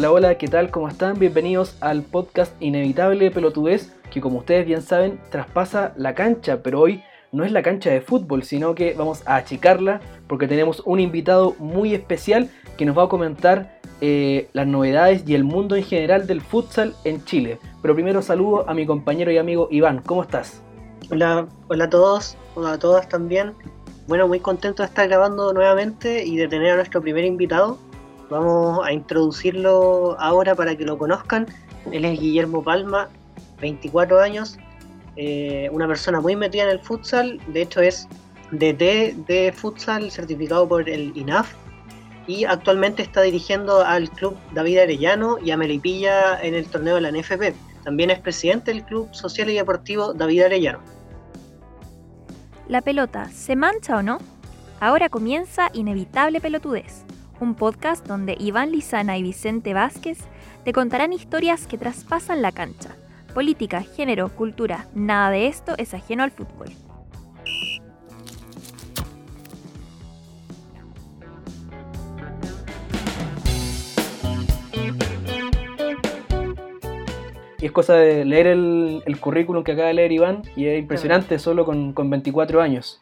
Hola, hola, ¿qué tal? ¿Cómo están? Bienvenidos al podcast Inevitable Pelotudez, que como ustedes bien saben, traspasa la cancha, pero hoy no es la cancha de fútbol, sino que vamos a achicarla porque tenemos un invitado muy especial que nos va a comentar eh, las novedades y el mundo en general del futsal en Chile. Pero primero saludo a mi compañero y amigo Iván, ¿cómo estás? Hola, hola a todos, hola a todas también. Bueno, muy contento de estar grabando nuevamente y de tener a nuestro primer invitado. Vamos a introducirlo ahora para que lo conozcan. Él es Guillermo Palma, 24 años, eh, una persona muy metida en el futsal, de hecho es DT de futsal certificado por el INAF y actualmente está dirigiendo al club David Arellano y a Melipilla en el torneo de la NFP. También es presidente del Club Social y Deportivo David Arellano. ¿La pelota se mancha o no? Ahora comienza Inevitable Pelotudez, un podcast donde Iván Lizana y Vicente Vázquez te contarán historias que traspasan la cancha. Política, género, cultura, nada de esto es ajeno al fútbol. Y es cosa de leer el, currículum que acaba de leer Iván y es impresionante solo con, con 24 años.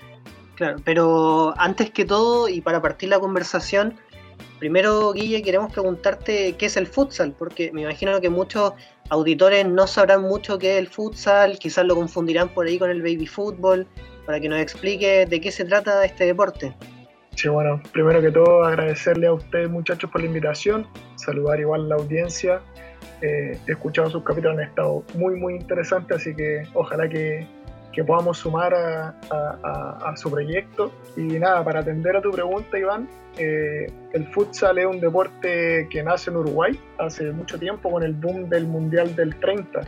Claro, pero antes que todo y para partir la conversación, primero Guille queremos preguntarte qué es el futsal, porque me imagino que muchos auditores no sabrán mucho qué es el futsal, quizás lo confundirán por ahí con el baby fútbol, para que nos explique de qué se trata este deporte. Sí, bueno, primero que todo agradecerle a ustedes muchachos por la invitación, saludar igual a la audiencia eh, he escuchado sus capítulos, han estado muy, muy interesantes, así que ojalá que, que podamos sumar a, su proyecto. Y nada, para atender a tu pregunta, Iván, eh, el futsal es un deporte que nace en Uruguay hace mucho tiempo con el boom del Mundial del 30.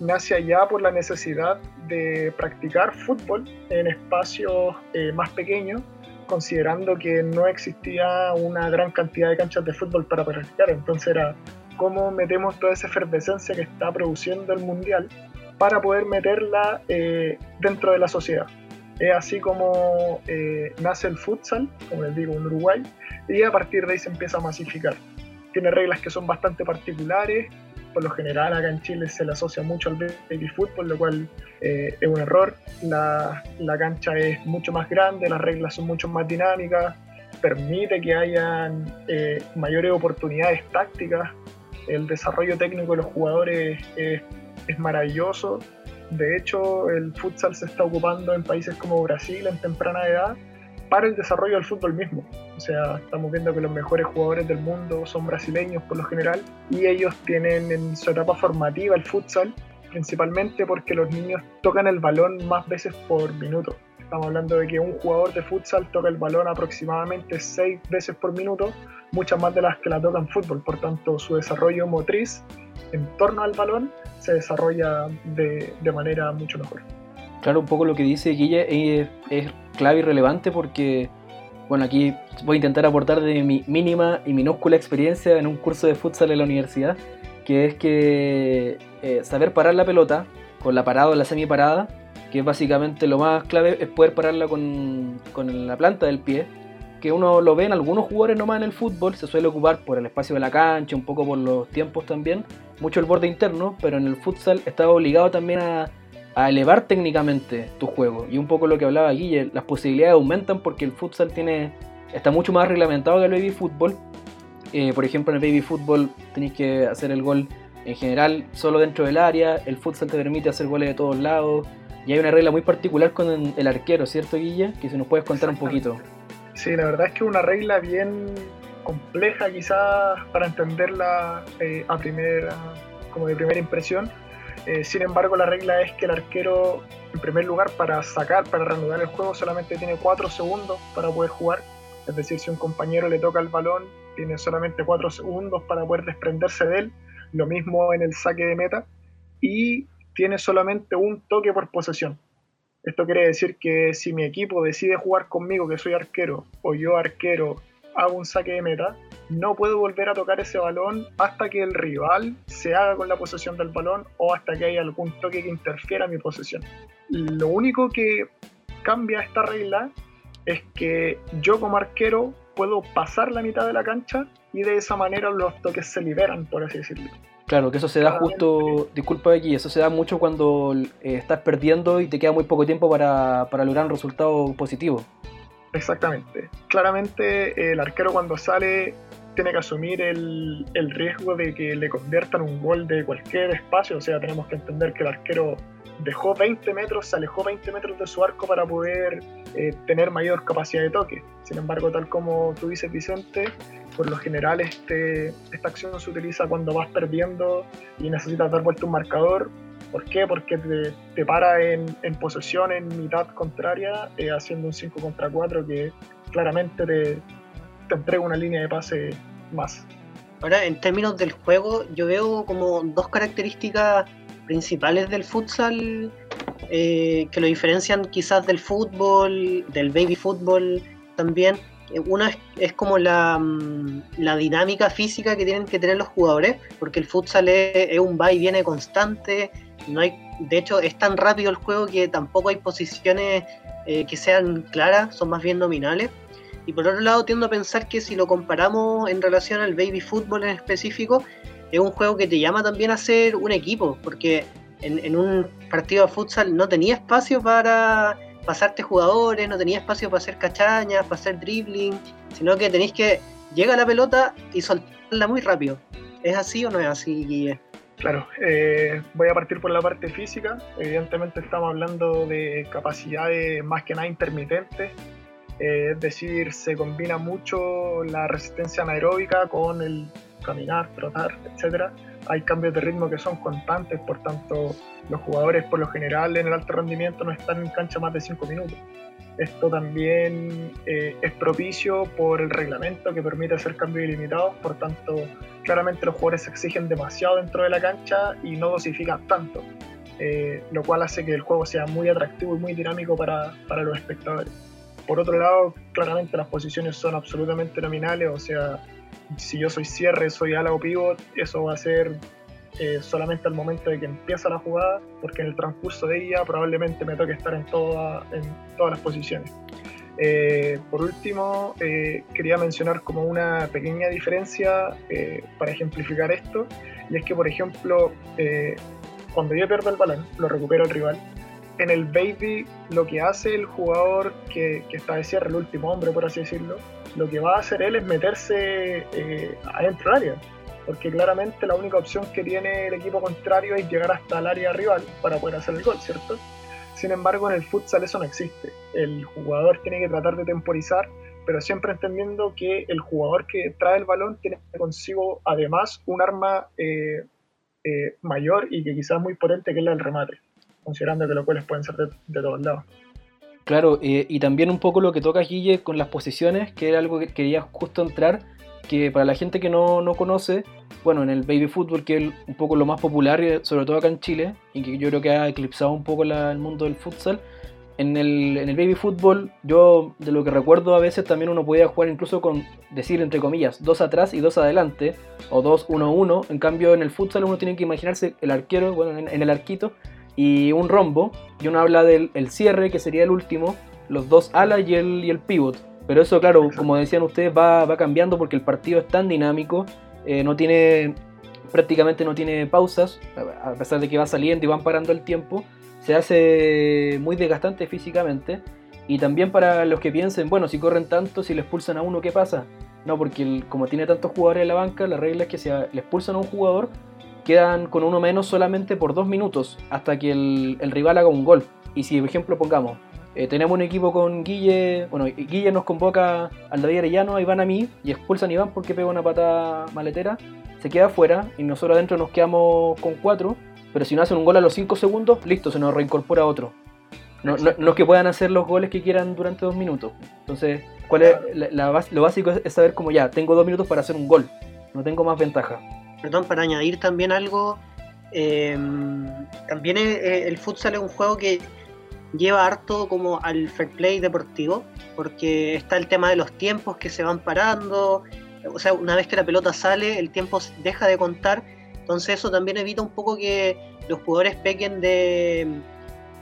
Nace allá por la necesidad de practicar fútbol en espacios eh, más pequeños considerando que no existía una gran cantidad de canchas de fútbol para practicar, entonces era cómo metemos toda esa efervescencia que está produciendo el mundial para poder meterla eh, dentro de la sociedad. Es así como eh, nace el futsal, como les digo, en Uruguay, y a partir de ahí se empieza a masificar. Tiene reglas que son bastante particulares, por lo general acá en Chile se le asocia mucho al baby fútbol, lo cual eh, es un error. La, la, cancha es mucho más grande, las reglas son mucho más dinámicas, permite que hayan mayores oportunidades tácticas el desarrollo técnico de los jugadores es, maravilloso. De hecho, el futsal se está ocupando en países como Brasil en temprana edad para el desarrollo del fútbol mismo. O sea, estamos viendo que los mejores jugadores del mundo son brasileños por lo general y ellos tienen en su etapa formativa el futsal, principalmente porque los niños tocan el balón más veces por minuto. Estamos hablando de que un jugador de futsal toca el balón aproximadamente seis veces por minuto, muchas más de las que la tocan fútbol. Por tanto, su desarrollo motriz en torno al balón se desarrolla de, manera mucho mejor. Claro, un poco lo que dice Guille es, es clave y relevante porque, bueno, aquí voy a intentar aportar de mi mínima y minúscula experiencia en un curso de futsal en la universidad, que es que eh, saber parar la pelota con la parada o la semi parada que básicamente lo más clave es poder pararla con, la planta del pie, que uno lo ve en algunos jugadores nomás en el fútbol, se suele ocupar por el espacio de la cancha, un poco por los tiempos también, mucho el borde interno, pero en el futsal está obligado también a, elevar técnicamente tu juego. Y un poco lo que hablaba Guille, las posibilidades aumentan porque el futsal tiene está mucho más reglamentado que el baby fútbol. Eh, por ejemplo, en el baby fútbol tenéis que hacer el gol en general solo dentro del área, el futsal te permite hacer goles de todos lados y hay una regla muy particular con el arquero, ¿cierto, Guilla? Que si nos puedes contar un poquito. Sí, la verdad es que es una regla bien compleja quizás para entenderla eh, a primera, como de primera impresión. Eh, sin embargo, la regla es que el arquero, en primer lugar, para sacar, para reanudar el juego, solamente tiene 4 segundos para poder jugar. Es decir, si un compañero le toca el balón, tiene solamente 4 segundos para poder desprenderse de él. Lo mismo en el saque de meta. Y tiene solamente un toque por posesión. Esto quiere decir que si mi equipo decide jugar conmigo, que soy arquero, o yo arquero hago un saque de meta, no puedo volver a tocar ese balón hasta que el rival se haga con la posesión del balón o hasta que haya algún toque que interfiera mi posesión. Lo único que cambia esta regla es que yo como arquero puedo pasar la mitad de la cancha y de esa manera los toques se liberan, por así decirlo. Claro, que eso se da justo, disculpa aquí, eso se da mucho cuando eh, estás perdiendo y te queda muy poco tiempo para, para lograr un resultado positivo. Exactamente. Claramente el arquero cuando sale tiene que asumir el, el, riesgo de que le conviertan un gol de cualquier espacio, o sea, tenemos que entender que el arquero dejó 20 metros, se alejó 20 metros de su arco para poder eh, tener mayor capacidad de toque. Sin embargo, tal como tú dices, Vicente, por lo general este, esta acción se utiliza cuando vas perdiendo y necesitas dar vuelta un marcador. ¿Por qué? Porque te, te para en, en, posesión en mitad contraria, eh, haciendo un 5 contra 4 que claramente te, te entrega una línea de pase más. Ahora, en términos del juego, yo veo como dos características principales del futsal eh, que lo diferencian quizás del fútbol, del baby fútbol también. Eh, una es, como la, mm, la, dinámica física que tienen que tener los jugadores, porque el futsal es, un va y viene constante. No hay, de hecho, es tan rápido el juego que tampoco hay posiciones eh, que sean claras, son más bien nominales. Y por otro lado, tiendo a pensar que si lo comparamos en relación al baby fútbol en específico, es un juego que te llama también a ser un equipo, porque en, un partido de futsal no tenía espacio para pasarte jugadores, no tenía espacio para hacer cachañas, para hacer dribbling, sino que tenéis que llega la pelota y soltarla muy rápido. ¿Es así o no es así, Guille? Claro, eh, voy a partir por la parte física. Evidentemente estamos hablando de capacidades más que nada intermitentes, eh, es decir, se combina mucho la resistencia anaeróbica con el caminar, trotar, etcétera, hay cambios de ritmo que son constantes, por tanto los jugadores por lo general en el alto rendimiento no están en cancha más de 5 minutos. Esto también eh, es propicio por el reglamento que permite hacer cambios ilimitados, por tanto claramente los jugadores se exigen demasiado dentro de la cancha y no dosifican tanto, eh, lo cual hace que el juego sea muy atractivo y muy dinámico para, para los espectadores. Por otro lado, claramente las posiciones son absolutamente nominales, o sea, si yo soy cierre, soy ala o pivot, eso va a ser eh, solamente al momento de que empieza la jugada, porque en el transcurso de ella probablemente me toque estar en, toda, en todas las posiciones. Eh, por último, eh, quería mencionar como una pequeña diferencia para ejemplificar esto, y es que, por ejemplo, cuando yo pierdo el balón, lo recupera el rival, en el baby lo que hace el jugador que, que está de cierre, el último hombre, por así decirlo, lo que va a hacer él es meterse eh, adentro del área, porque claramente la única opción que tiene el equipo contrario es llegar hasta el área rival para poder hacer el gol, ¿cierto? Sin embargo, en el futsal eso no existe. El jugador tiene que tratar de temporizar, pero siempre entendiendo que el jugador que trae el balón tiene consigo además un arma eh, eh, mayor y que quizás muy potente, que es la del remate, considerando que los cuales pueden ser de, de todos lados. Claro, y también un poco lo que toca Guille con las posiciones, que era algo que quería justo entrar, que para la gente que no, no conoce, bueno, en el baby fútbol, que es un poco lo más popular, eh, sobre todo acá en Chile, y que yo creo que ha eclipsado un poco el mundo del futsal, en el, en el baby fútbol, yo de lo que recuerdo a veces también uno podía jugar incluso con, decir entre comillas, dos atrás y dos adelante, o dos, uno, uno. En cambio, en el futsal uno tiene que imaginarse el arquero, bueno, en el arquito, y un rombo, y uno habla del el cierre, que sería el último, los dos alas y el, y el pivot. Pero eso, claro, como decían ustedes, va, va cambiando porque el partido es tan dinámico, eh, no tiene, prácticamente no tiene pausas, a pesar de que va saliendo y van parando el tiempo, se hace muy desgastante físicamente. Y también para los que piensen, bueno, si corren tanto, si le expulsan a uno, ¿qué pasa? No, porque como tiene tantos jugadores en la banca, la regla es que si le expulsan a un jugador, quedan con uno menos solamente por dos minutos hasta que el, rival haga un gol. Y si, por ejemplo, pongamos, eh, tenemos un equipo con Guille, bueno, Guille nos convoca al David Arellano, a Iván a mí, y expulsan a Iván porque pega una patada maletera, se queda afuera y nosotros adentro nos quedamos con cuatro, pero si no hacen un gol a los cinco segundos, listo, se nos reincorpora otro. No, no, es que puedan hacer los goles que quieran durante dos minutos. Entonces, ¿cuál es lo básico es saber como ya, tengo dos minutos para hacer un gol, no tengo más ventaja perdón, para añadir también algo, em, también eh, el futsal es un juego que lleva harto como al fair play deportivo, porque está el tema de los tiempos que se van parando, o sea, una vez que la pelota sale, el tiempo deja de contar, entonces eso también evita un poco que los jugadores pequen de em,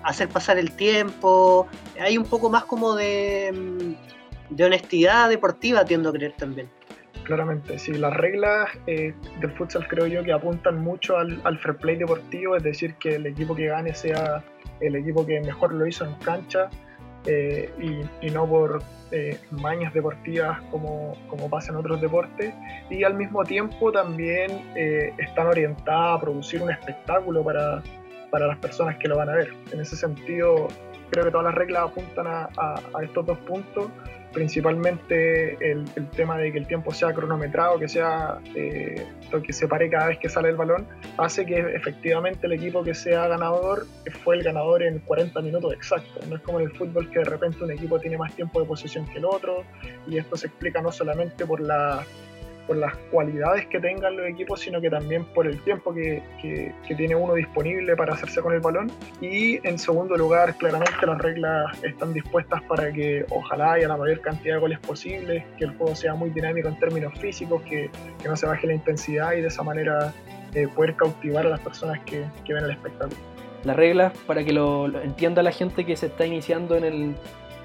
hacer pasar el tiempo, hay un poco más como de, em, de honestidad deportiva, tiendo a creer también. Claramente. Sí, las reglas eh, del futsal creo yo que apuntan mucho al, al, fair play deportivo, es decir, que el equipo que gane sea el equipo que mejor lo hizo en cancha eh, y, no por eh, mañas deportivas como, como, pasa en otros deportes. Y al mismo tiempo también están orientadas a producir un espectáculo para, para, las personas que lo van a ver. En ese sentido, creo que todas las reglas apuntan a, a estos dos puntos principalmente el, tema de que el tiempo sea cronometrado, que sea eh, que se pare cada vez que sale el balón, hace que efectivamente el equipo que sea ganador fue el ganador en 40 minutos exactos. No es como en el fútbol que de repente un equipo tiene más tiempo de posesión que el otro, y esto se explica no solamente por la por las cualidades que tengan los equipos, sino que también por el tiempo que, que, tiene uno disponible para hacerse con el balón. Y en segundo lugar, claramente las reglas están dispuestas para que ojalá haya la mayor cantidad de goles posibles, que el juego sea muy dinámico en términos físicos, que, que no se baje la intensidad y de esa manera eh, poder cautivar a las personas que, que, ven el espectáculo. Las reglas, para que lo, entienda la gente que se está iniciando en el,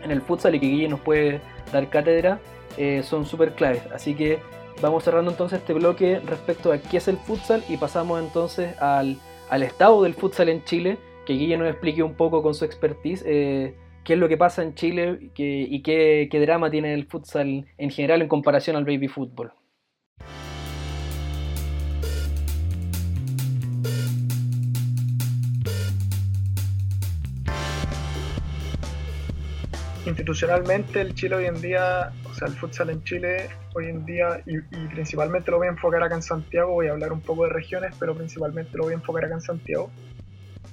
en el futsal y que Guille nos puede dar cátedra, eh, son súper claves. Así que Vamos cerrando entonces este bloque respecto a qué es el futsal y pasamos entonces al, estado del futsal en Chile, que Guille nos explique un poco con su expertise eh, qué es lo que pasa en Chile y qué, qué drama tiene el futsal en general en comparación al baby fútbol. institucionalmente el Chile hoy en día, sea, el futsal en Chile hoy en día, y, principalmente lo voy a enfocar acá en Santiago, voy a hablar un poco de regiones, pero principalmente lo voy a enfocar acá en Santiago.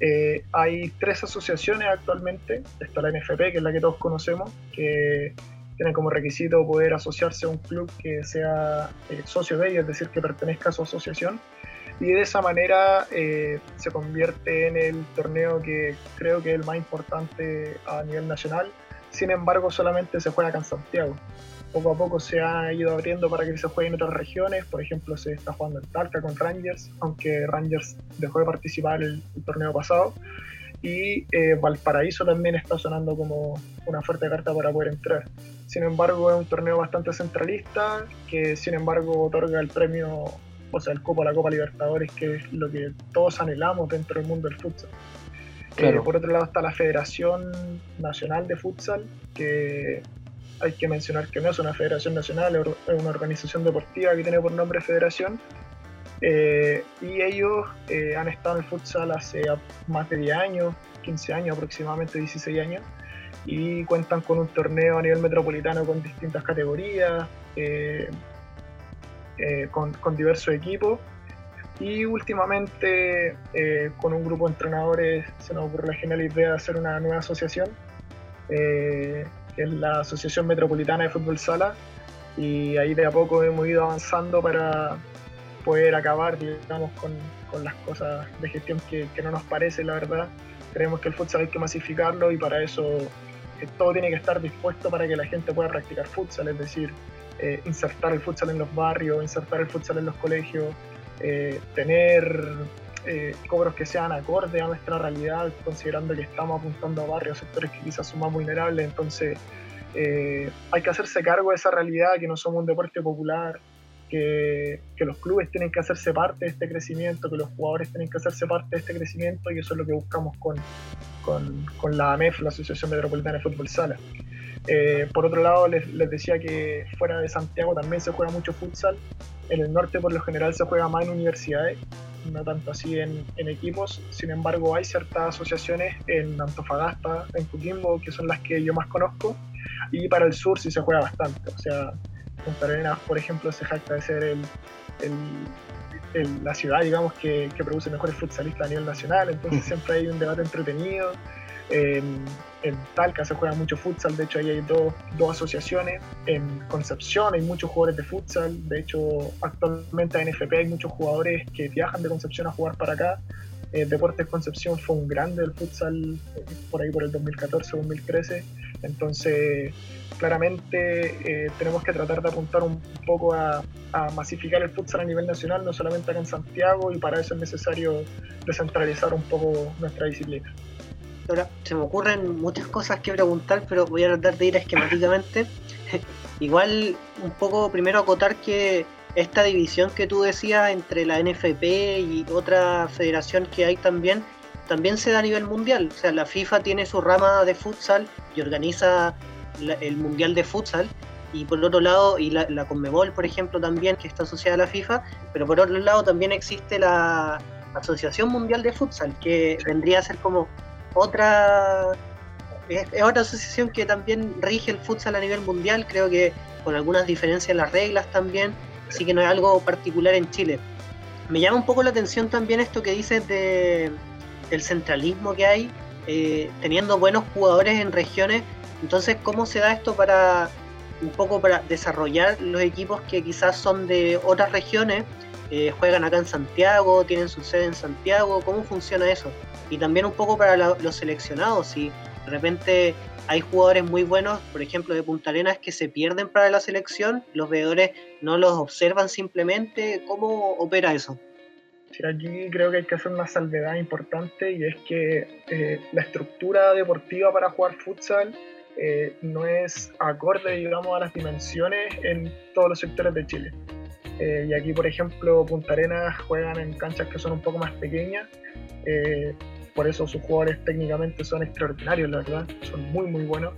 Eh, hay tres asociaciones actualmente, está la NFP, que es la que todos conocemos, que tiene como requisito poder asociarse a un club que sea eh, socio de ella, es decir, que pertenezca a su asociación. Y de esa manera eh, se convierte en el torneo que creo que es el más importante a nivel nacional, sin embargo, solamente se juega acá en Santiago. Poco a poco se ha ido abriendo para que se juegue en otras regiones. Por ejemplo, se está jugando en Talca con Rangers, aunque Rangers dejó de participar el, el torneo pasado. Y eh, Valparaíso también está sonando como una fuerte carta para poder entrar. Sin embargo, es un torneo bastante centralista que, sin embargo, otorga el premio, o sea, el Copa la Copa Libertadores, que es lo que todos anhelamos dentro del mundo del fútbol. Eh, por otro lado está la Federación Nacional de Futsal, que hay que mencionar que no es una federación nacional, es una organización deportiva que tiene por nombre Federación. Eh, y ellos eh, han estado en el futsal hace más de 10 años, 15 años aproximadamente, 16 años, y cuentan con un torneo a nivel metropolitano con distintas categorías, con, con diversos equipos y últimamente, eh, con un grupo de entrenadores, se nos ocurrió la genial idea de hacer una nueva asociación, eh, que es la Asociación Metropolitana de Fútbol Sala. Y ahí de a poco hemos ido avanzando para poder acabar, digamos, con, con las cosas de gestión que, que, no nos parece, la verdad. Creemos que el futsal hay que masificarlo y para eso eh, todo tiene que estar dispuesto para que la gente pueda practicar futsal, es decir, insertar el futsal en los barrios, insertar el futsal en los colegios, eh, tener eh, cobros que sean acorde a nuestra realidad, considerando que estamos apuntando a barrios, sectores que quizás son más vulnerables, entonces eh, hay que hacerse cargo de esa realidad, que no somos un deporte popular, que, que, los clubes tienen que hacerse parte de este crecimiento, que los jugadores tienen que hacerse parte de este crecimiento y eso es lo que buscamos con, con, con la AMEF, la Asociación Metropolitana de Fútbol Sala. Eh, por otro lado, les, les, decía que fuera de Santiago también se juega mucho futsal. En el norte, por lo general, se juega más en universidades, no tanto así en, en equipos. Sin embargo, hay ciertas asociaciones en Antofagasta, en Coquimbo, que son las que yo más conozco. Y para el sur sí se juega bastante. O sea, Punta Arenas, por ejemplo, se jacta de ser el, el, la ciudad, digamos, que, que, produce mejores futsalistas a nivel nacional. Entonces siempre hay un debate entretenido. En, Talca se juega mucho futsal, de hecho ahí hay dos, dos, asociaciones. En Concepción hay muchos jugadores de futsal, de hecho actualmente en NFP hay muchos jugadores que viajan de Concepción a jugar para acá. Eh, Deportes Concepción fue un grande del futsal eh, por ahí por el 2014-2013, entonces claramente eh, tenemos que tratar de apuntar un poco a, a, masificar el futsal a nivel nacional, no solamente acá en Santiago, y para eso es necesario descentralizar un poco nuestra disciplina. Ahora, se me ocurren muchas cosas que preguntar, pero voy a tratar de ir esquemáticamente. Igual un poco primero acotar que esta división que tú decías entre la NFP y otra federación que hay también, también se da a nivel mundial. O sea, la FIFA tiene su rama de futsal y organiza el mundial de futsal. Y por otro lado, y la, la Conmebol, por ejemplo, también, que está asociada a la FIFA, pero por otro lado también existe la Asociación Mundial de Futsal, que vendría a ser como otra es, otra asociación que también rige el futsal a nivel mundial, creo que con algunas diferencias en las reglas también, así que no es algo particular en Chile. Me llama un poco la atención también esto que dices de, del centralismo que hay, eh, teniendo buenos jugadores en regiones, entonces cómo se da esto para un poco para desarrollar los equipos que quizás son de otras regiones, eh, juegan acá en Santiago, tienen su sede en Santiago, ¿cómo funciona eso? Y también un poco para los seleccionados, si de repente hay jugadores muy buenos, por ejemplo, de Punta Arenas, que se pierden para la selección, los veedores no los observan simplemente. ¿Cómo opera eso? Sí, aquí creo que hay que hacer una salvedad importante y es que eh, la estructura deportiva para jugar futsal eh, no es acorde, digamos, a las dimensiones en todos los sectores de Chile. Eh, y aquí, por ejemplo, Punta Arenas juegan en canchas que son un poco más pequeñas por eso sus jugadores técnicamente son extraordinarios, la verdad, son muy muy buenos.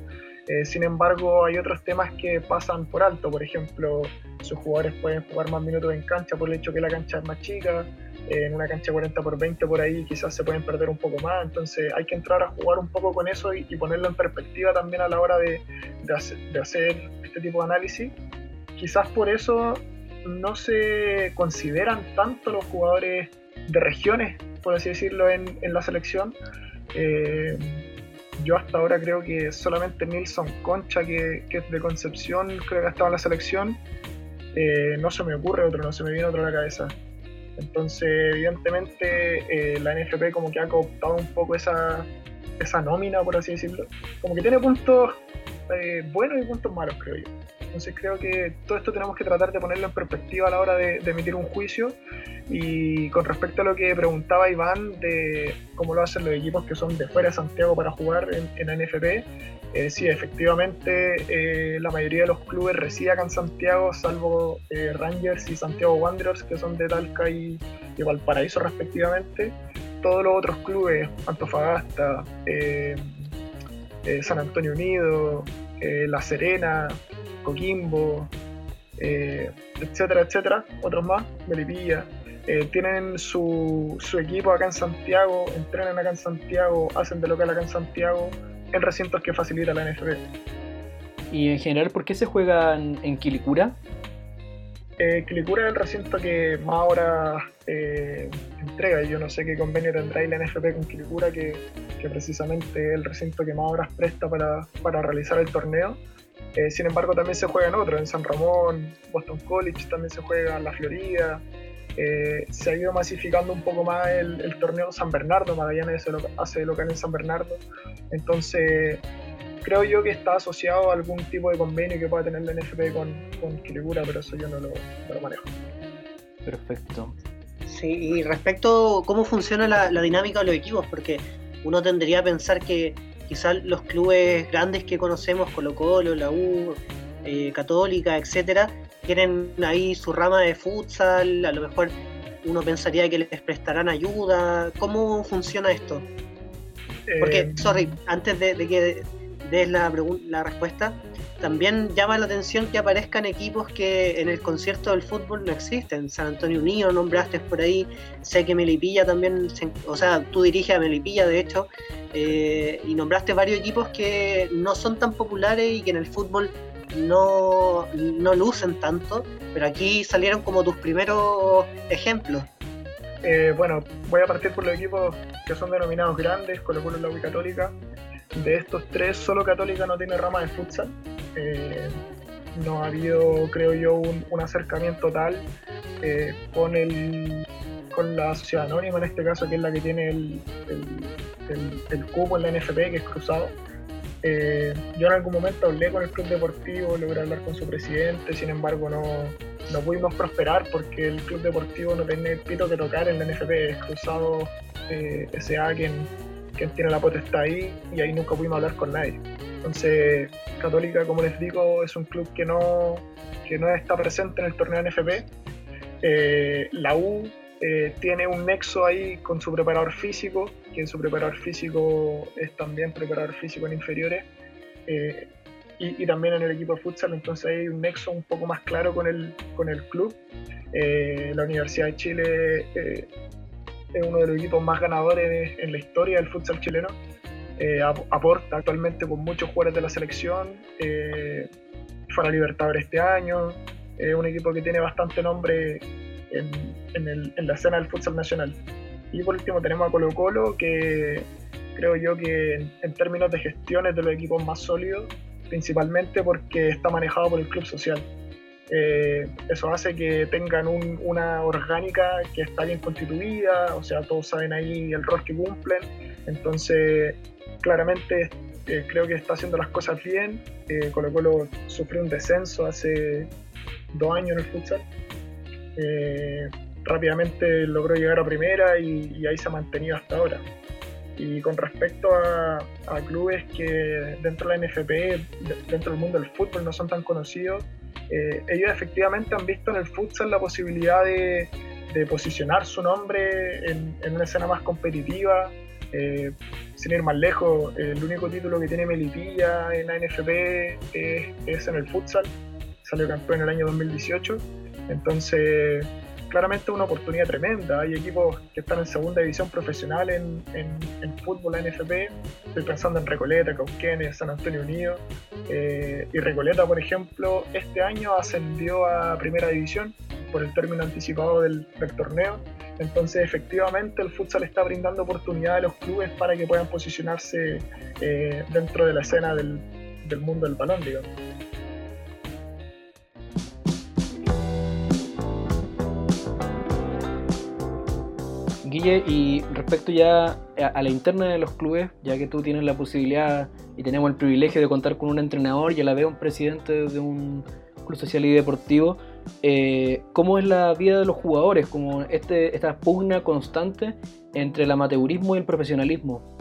Eh, sin embargo, hay otros temas que pasan por alto, por ejemplo, sus jugadores pueden jugar más minutos en cancha por el hecho que la cancha es más chica, eh, en una cancha 40 por 20 por ahí quizás se pueden perder un poco más, entonces hay que entrar a jugar un poco con eso y, ponerlo en perspectiva también a la hora de, de hacer este tipo de análisis. Quizás por eso no se consideran tanto los jugadores de regiones por así decirlo, en, la selección. Eh, yo hasta ahora creo que solamente Nilson Concha, que, es de Concepción, creo que ha estado en la selección. Eh, no se me ocurre otro, no se me viene otro a la cabeza. Entonces, evidentemente, eh, la NFP como que ha cooptado un poco esa, esa nómina, por así decirlo. Como que tiene puntos buenos y puntos malos, creo yo. Entonces creo que todo esto tenemos que tratar de ponerlo en perspectiva a la hora de, emitir un juicio. Y con respecto a lo que preguntaba Iván de cómo lo hacen los equipos que son de fuera de Santiago para jugar en, en NFP, eh, sí, efectivamente eh, la mayoría de los clubes reside acá en Santiago, salvo eh, Rangers y Santiago Wanderers, que son de Talca y, y Valparaíso respectivamente. Todos los otros clubes, Antofagasta, San Antonio Unido, La Serena, Coquimbo, eh, etcétera, etcétera, otros más, Melipilla, eh, tienen su, su, equipo acá en Santiago, entrenan acá en Santiago, hacen de local acá en Santiago, en recintos que facilita la NFB. ¿Y en general por qué se juegan en Quilicura? Eh, Quilicura es el recinto que más ahora eh, entrega. Yo no sé qué convenio tendrá la NFP con Quilicura, que, que precisamente es el recinto que más ahora presta para, para realizar el torneo. Eh, sin embargo, también se juega en otros, en San Ramón, Boston College, también se juega en la Florida. Eh, se ha ido masificando un poco más el, torneo San Bernardo, Magallanes hace local en San Bernardo. Entonces, creo yo que está asociado a algún tipo de convenio que pueda tener la NFP con, con pero eso yo no lo, manejo. Perfecto. Sí, y respecto a cómo funciona la, la dinámica de los equipos, porque uno tendría a pensar que quizás los clubes grandes que conocemos, Colo Colo, la U, eh, Católica, etcétera, tienen ahí su rama de futsal, a lo mejor uno pensaría que les prestarán ayuda. ¿Cómo funciona esto? Porque, eh, sorry, antes de, que des la, la respuesta, también llama la atención que aparezcan equipos que en el concierto del fútbol no existen. San Antonio Unido nombraste por ahí, sé que Melipilla también, o sea, tú diriges a Melipilla de hecho, eh, y nombraste varios equipos que no son tan populares y que en el fútbol no, no lucen tanto, pero aquí salieron como tus primeros ejemplos. Eh, bueno, voy a partir por los equipos que son denominados grandes, Colo Colo la Católica. De estos tres, solo Católica no tiene rama de futsal. Eh, no ha habido, creo yo, un, acercamiento tal con el con la sociedad anónima en este caso, que es la que tiene el, el, cupo en la NFP, que es cruzado. Eh, yo en algún momento hablé con el club deportivo, logré hablar con su presidente, sin embargo no, no pudimos prosperar porque el club deportivo no tiene pito que tocar en la NFP, es cruzado eh, SA quien, quien tiene la potestad ahí y ahí nunca pudimos hablar con nadie. Entonces, Católica, como les digo, es un club que no, que no está presente en el torneo NFP. Eh, la U eh, tiene un nexo ahí con su preparador físico, que su preparador físico es también preparador físico en inferiores. Eh, y, también en el equipo de futsal, entonces hay un nexo un poco más claro con el, con el club. la Universidad de Chile es uno de los equipos más ganadores en la historia del futsal chileno. aporta actualmente con muchos jugadores de la selección. fue a la Libertadores este año. Es un equipo que tiene bastante nombre en, la escena del futsal nacional. Y por último tenemos a Colo Colo, que creo yo que en, términos de gestión es de los equipos más sólidos, principalmente porque está manejado por el club social. Eh, eso hace que tengan una orgánica que está bien constituida, o sea, todos saben ahí el rol que cumplen, entonces claramente eh, creo que está haciendo las cosas bien. Eh, Colo Colo sufrió un descenso hace dos años en el futsal eh, rápidamente logró llegar a primera y, ahí se ha mantenido hasta ahora. Y con respecto a, clubes que dentro de la NFP, dentro del mundo del fútbol, no son tan conocidos, eh, ellos efectivamente han visto en el futsal la posibilidad de, posicionar su nombre en, una escena más competitiva. Eh, sin ir más lejos, el único título que tiene Melipilla en la NFP es, es en el futsal, salió campeón en el año 2018 entonces, claramente una oportunidad tremenda. Hay equipos que están en segunda división profesional en, en, fútbol, la NFP. Estoy pensando en Recoleta, Cauquenes, San Antonio Unido. Eh, y Recoleta, por ejemplo, este año ascendió a primera división por el término anticipado del, torneo. Entonces, efectivamente, el futsal está brindando oportunidades a los clubes para que puedan posicionarse eh, dentro de la escena del, del mundo del balón, digamos. Guille, y respecto ya a la interna de los clubes, ya que tú tienes la posibilidad y tenemos el privilegio de contar con un entrenador y a la vez un presidente de un club social y deportivo, eh, ¿cómo es la vida de los jugadores? Como este, esta pugna constante entre el amateurismo y el profesionalismo.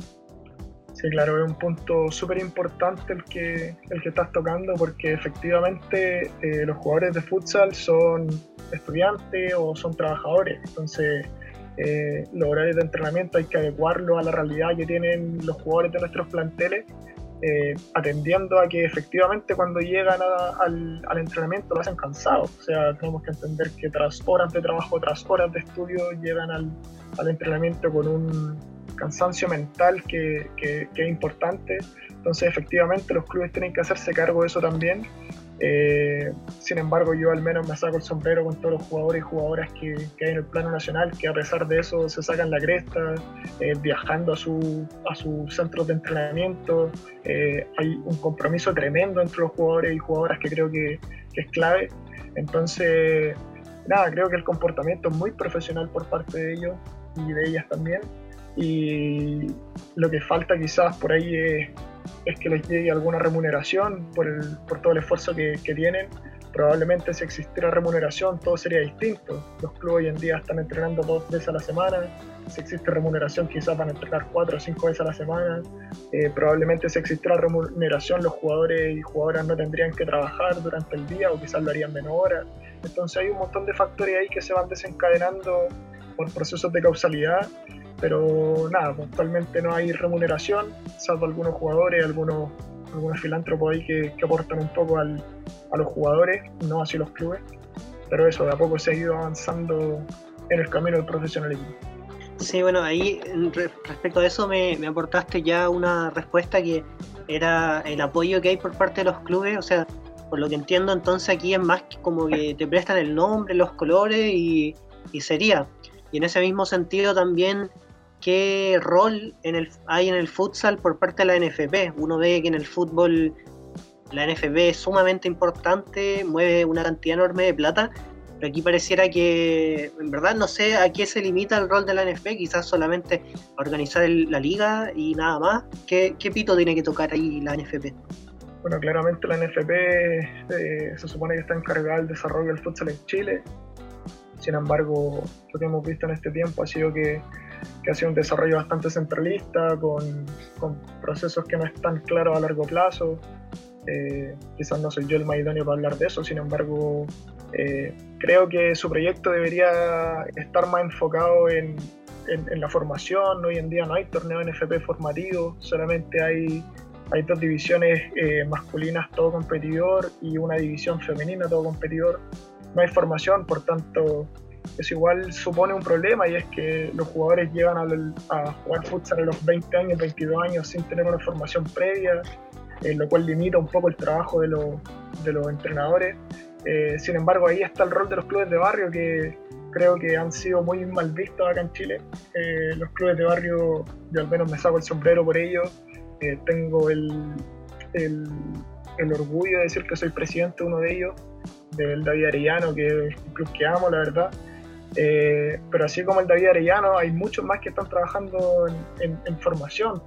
Sí, claro, es un punto súper importante el que, el que estás tocando porque efectivamente eh, los jugadores de futsal son estudiantes o son trabajadores. Entonces, eh, los horarios de entrenamiento hay que adecuarlo a la realidad que tienen los jugadores de nuestros planteles, eh, atendiendo a que efectivamente cuando llegan al, entrenamiento lo hacen cansados. O sea, tenemos que entender que tras horas de trabajo, tras horas de estudio, llegan al, entrenamiento con un cansancio mental que, que es importante. Entonces, efectivamente, los clubes tienen que hacerse cargo de eso también eh, sin embargo, yo al menos me saco el sombrero con todos los jugadores y jugadoras que, hay en el plano nacional, que a pesar de eso se sacan la cresta, eh, viajando a, su, a sus centros de entrenamiento. Eh, hay un compromiso tremendo entre los jugadores y jugadoras que creo que, que, es clave. Entonces, nada, creo que el comportamiento es muy profesional por parte de ellos y de ellas también. Y lo que falta quizás por ahí es es que les llegue alguna remuneración por, por todo el esfuerzo que, que, tienen. Probablemente si existiera remuneración todo sería distinto. Los clubes hoy en día están entrenando dos veces a la semana. Si existe remuneración quizás van a entrenar cuatro o cinco veces a la semana. Eh, probablemente si existiera remuneración los jugadores y jugadoras no tendrían que trabajar durante el día o quizás lo harían menos horas. Entonces hay un montón de factores ahí que se van desencadenando por procesos de causalidad pero nada, actualmente no hay remuneración, salvo algunos jugadores, algunos, algunos filántropos ahí que, aportan un poco al, a los jugadores, no así los clubes, pero eso, de a poco se ha ido avanzando en el camino del profesionalismo. Sí, bueno, ahí respecto a eso me, me aportaste ya una respuesta que era el apoyo que hay por parte de los clubes, o sea, por lo que entiendo, entonces aquí es más como que te prestan el nombre, los colores y, y sería. Y en ese mismo sentido también qué rol en el, hay en el futsal por parte de la NFP. Uno ve que en el fútbol la NFP es sumamente importante, mueve una cantidad enorme de plata, pero aquí pareciera que, en verdad, no sé a qué se limita el rol de la NFP, quizás solamente organizar la liga y nada más. ¿Qué, pito tiene que tocar ahí la NFP? Bueno, claramente la NFP eh, se supone que está encargada del desarrollo del futsal en Chile. Sin embargo, lo que hemos visto en este tiempo ha sido que que ha sido un desarrollo bastante centralista, con, con procesos que no están claros a largo plazo. Eh, quizás no soy yo el más idóneo para hablar de eso, sin embargo, eh, creo que su proyecto debería estar más enfocado en, en, la formación. Hoy en día no hay torneo NFP formativo, solamente hay, hay dos divisiones eh, masculinas todo competidor y una división femenina todo competidor. No hay formación, por tanto, eso igual supone un problema y es que los jugadores llegan a, jugar futsal a los 20 años, 22 años sin tener una formación previa, eh, lo cual limita un poco el trabajo de, de los entrenadores. Eh, sin embargo, ahí está el rol de los clubes de barrio que creo que han sido muy mal vistos acá en Chile. Eh, los clubes de barrio, yo al menos me saco el sombrero por ello. tengo el, el, el, orgullo de decir que soy presidente de uno de ellos, del David Arellano, que es un club que amo, la verdad. Eh, pero así como el David Arellano, hay muchos más que están trabajando en, formación.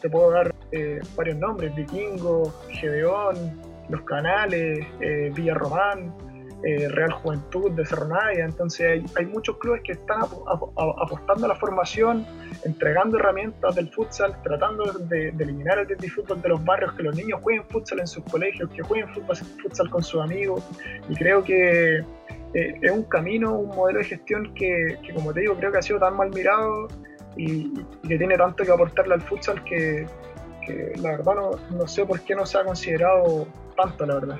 Te puedo dar eh, varios nombres, Vikingo, Gedeón, Los Canales, eh, Villa Román, Real Juventud de Cerro Entonces hay, muchos clubes que están apostando a la formación, entregando herramientas del futsal, tratando de, eliminar el fútbol de los barrios, que los niños jueguen futsal en sus colegios, que jueguen futsal con sus amigos. Y creo que eh, es un camino, un modelo de gestión que, como te digo, creo que ha sido tan mal mirado y, que tiene tanto que aportarle al futsal que, la verdad no, sé por qué no se ha considerado tanto, la verdad.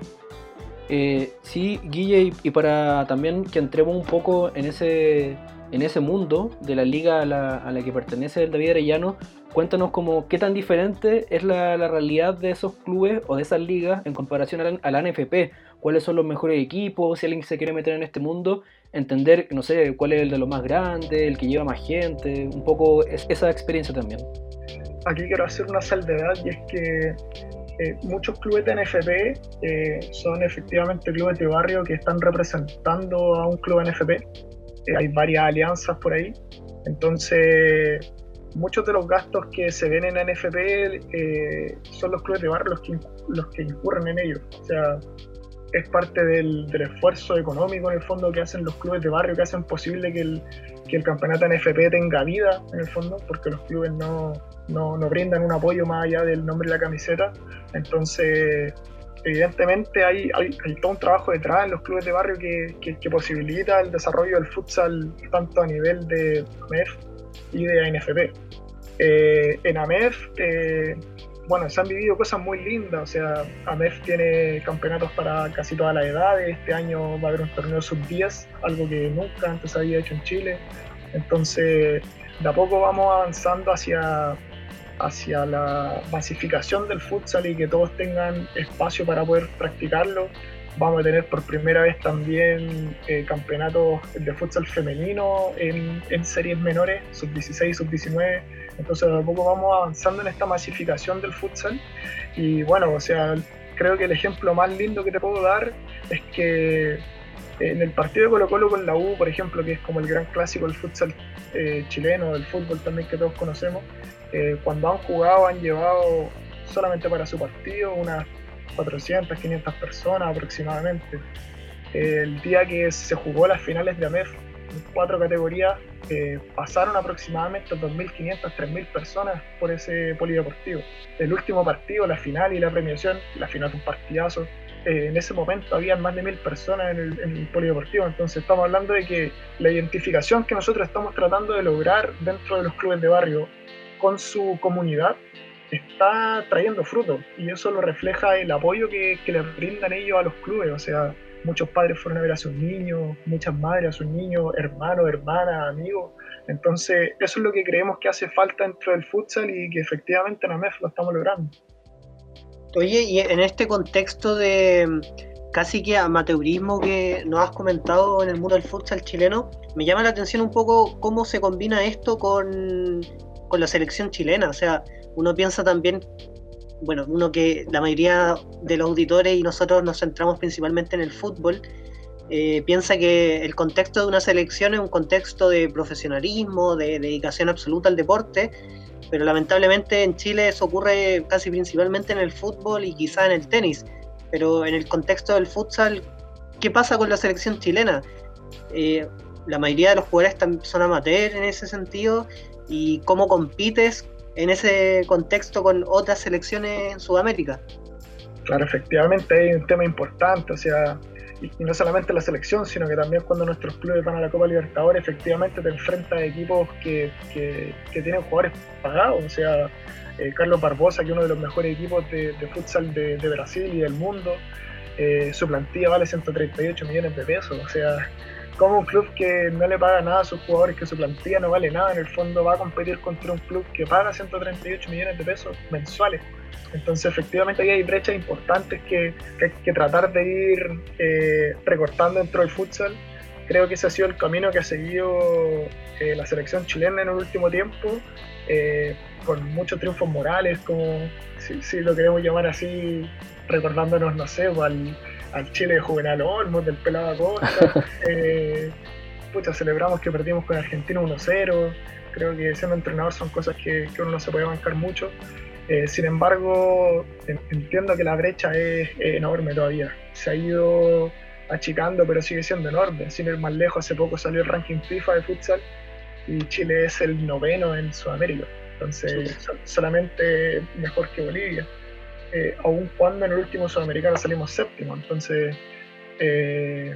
Eh, sí, Guille, y, para también que entremos un poco en ese, en ese mundo de la liga a la, a la que pertenece el David Arellano, cuéntanos como qué tan diferente es la, realidad de esos clubes o de esas ligas en comparación a la NFP cuáles son los mejores equipos, si alguien se quiere meter en este mundo, entender, no sé, cuál es el de los más grandes, el que lleva más gente, un poco esa experiencia también. Aquí quiero hacer una salvedad y es que eh, muchos clubes de NFP eh, son efectivamente clubes de barrio que están representando a un club NFP. Eh, hay varias alianzas por ahí. Entonces, muchos de los gastos que se ven en NFP son los clubes de barrio los que, los que incurren en ellos. O sea, es parte del, esfuerzo económico en el fondo que hacen los clubes de barrio, que hacen posible que el, que el campeonato NFP tenga vida en el fondo, porque los clubes no, no, brindan un apoyo más allá del nombre de la camiseta. Entonces, evidentemente hay, hay, todo un trabajo detrás en los clubes de barrio que, que, posibilita el desarrollo del futsal tanto a nivel de AMEF y de ANFP. Eh, en AMEF eh, bueno, se han vivido cosas muy lindas, o sea, AMEF tiene campeonatos para casi todas las edades, este año va a haber un torneo sub-10, algo que nunca antes había hecho en Chile, entonces de a poco vamos avanzando hacia, hacia la masificación del futsal y que todos tengan espacio para poder practicarlo. Vamos a tener por primera vez también eh, campeonatos de futsal femenino en, en series menores, sub-16 y sub-19 entonces, de a poco vamos avanzando en esta masificación del futsal. Y bueno, o sea, creo que el ejemplo más lindo que te puedo dar es que en el partido de Colo Colo con la U, por ejemplo, que es como el gran clásico del futsal eh, chileno, del fútbol también que todos conocemos, eh, cuando han jugado han llevado solamente para su partido unas 400, 500 personas aproximadamente. el día que se jugó las finales de AMEF, cuatro categorías, eh, pasaron aproximadamente 2.500, 3.000 personas por ese polideportivo. El último partido, la final y la premiación, la final fue un partidazo. Eh, en ese momento había más de 1.000 personas en el, polideportivo, entonces estamos hablando de que la identificación que nosotros estamos tratando de lograr dentro de los clubes de barrio con su comunidad está trayendo fruto y eso lo refleja el apoyo que, que le brindan ellos a los clubes, o sea, muchos padres fueron a ver a sus niños, muchas madres a sus niños, hermanos, hermanas, amigos. Entonces, eso es lo que creemos que hace falta dentro del futsal y que efectivamente en AMEF lo estamos logrando. Oye, y en este contexto de mm, casi que amateurismo que nos has comentado en el mundo del futsal chileno, me llama la atención un poco cómo se combina esto con, con la selección chilena. O sea, uno piensa también bueno, uno que la mayoría de los auditores y nosotros nos centramos principalmente en el fútbol, eh, piensa que el contexto de una selección es un contexto de profesionalismo, de dedicación absoluta al deporte, pero lamentablemente en Chile eso ocurre casi principalmente en el fútbol y quizá en el tenis, pero en el contexto del futsal, ¿qué pasa con la selección chilena? Eh, la mayoría de los jugadores son amateurs en ese sentido y cómo compites en ese contexto con otras selecciones en Sudamérica. Claro, efectivamente hay un tema importante, o sea, y, no solamente la selección, sino que también cuando nuestros clubes van a la Copa Libertadores, efectivamente te enfrentas a equipos que, que, tienen jugadores pagados, o sea, eh, Carlos Barbosa, que es uno de los mejores equipos de, futsal de, Brasil y del mundo, eh, su plantilla vale 138 millones de pesos, o sea, como un club que no le paga nada a sus jugadores, que su plantilla no vale nada, en el fondo va a competir contra un club que paga 138 millones de pesos mensuales. Entonces, efectivamente, ahí hay brechas importantes que, hay que tratar de ir eh, recortando dentro del futsal. Creo que ese ha sido el camino que ha seguido eh, la selección chilena en el último tiempo, eh, con muchos triunfos morales, como si, lo queremos llamar así, recordándonos, no sé, al, al Chile de Juvenal Olmos, del Pelado Acosta. eh, celebramos que perdimos con Argentina 1-0. Creo que siendo entrenador son cosas que, uno no se puede bancar mucho. Eh, sin embargo, entiendo que la brecha es, enorme todavía. Se ha ido achicando, pero sigue siendo enorme. Sin ir más lejos, hace poco salió el ranking FIFA de futsal y Chile es el noveno en Sudamérica. Entonces, solamente mejor que Bolivia eh, aun cuando en el último sudamericano salimos séptimo, entonces, eh,